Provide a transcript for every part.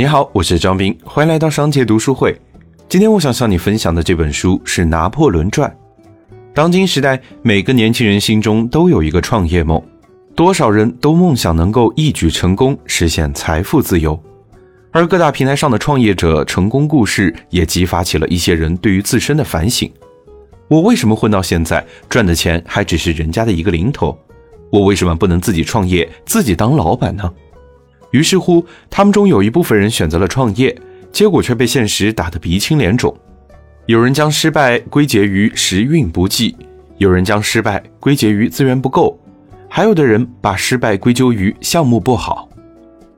你好，我是张斌，欢迎来到商界读书会。今天我想向你分享的这本书是《拿破仑传》。当今时代，每个年轻人心中都有一个创业梦，多少人都梦想能够一举成功，实现财富自由。而各大平台上的创业者成功故事，也激发起了一些人对于自身的反省：我为什么混到现在，赚的钱还只是人家的一个零头？我为什么不能自己创业，自己当老板呢？于是乎，他们中有一部分人选择了创业，结果却被现实打得鼻青脸肿。有人将失败归结于时运不济，有人将失败归结于资源不够，还有的人把失败归咎于项目不好。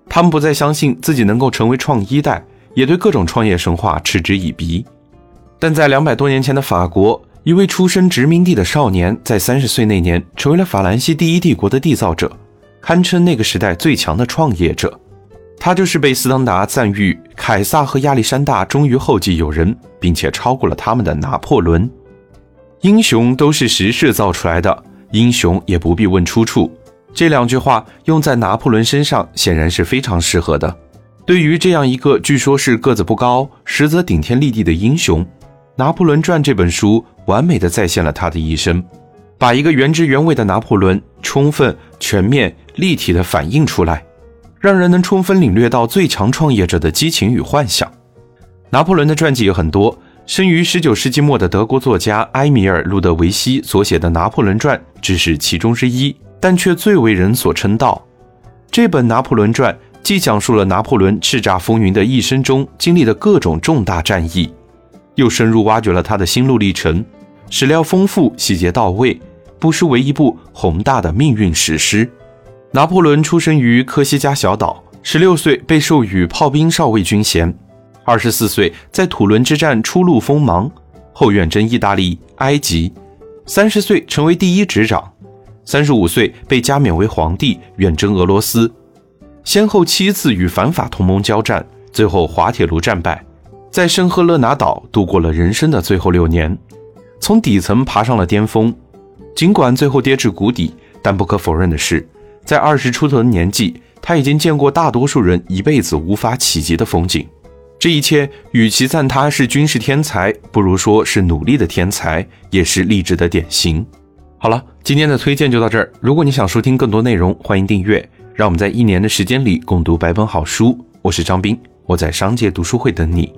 他们不再相信自己能够成为创一代，也对各种创业神话嗤之以鼻。但在两百多年前的法国，一位出身殖民地的少年，在三十岁那年成为了法兰西第一帝国的缔造者。堪称那个时代最强的创业者，他就是被斯当达赞誉凯撒和亚历山大终于后继有人，并且超过了他们的拿破仑。英雄都是时势造出来的，英雄也不必问出处。这两句话用在拿破仑身上显然是非常适合的。对于这样一个据说是个子不高，实则顶天立地的英雄，《拿破仑传》这本书完美的再现了他的一生。把一个原汁原味的拿破仑充分、全面、立体的反映出来，让人能充分领略到最强创业者的激情与幻想。拿破仑的传记有很多，生于19世纪末的德国作家埃米尔·路德维希所写的《拿破仑传》只是其中之一，但却最为人所称道。这本《拿破仑传》既讲述了拿破仑叱咤风云的一生中经历的各种重大战役，又深入挖掘了他的心路历程，史料丰富，细节到位。不失为一部宏大的命运史诗。拿破仑出生于科西嘉小岛，十六岁被授予炮兵少尉军衔，二十四岁在土伦之战初露锋芒，后远征意大利、埃及，三十岁成为第一执掌，三十五岁被加冕为皇帝，远征俄罗斯，先后七次与反法同盟交战，最后滑铁卢战败，在圣赫勒拿岛度过了人生的最后六年，从底层爬上了巅峰。尽管最后跌至谷底，但不可否认的是，在二十出头的年纪，他已经见过大多数人一辈子无法企及的风景。这一切，与其赞他是军事天才，不如说是努力的天才，也是励志的典型。好了，今天的推荐就到这儿。如果你想收听更多内容，欢迎订阅。让我们在一年的时间里共读百本好书。我是张斌，我在商界读书会等你。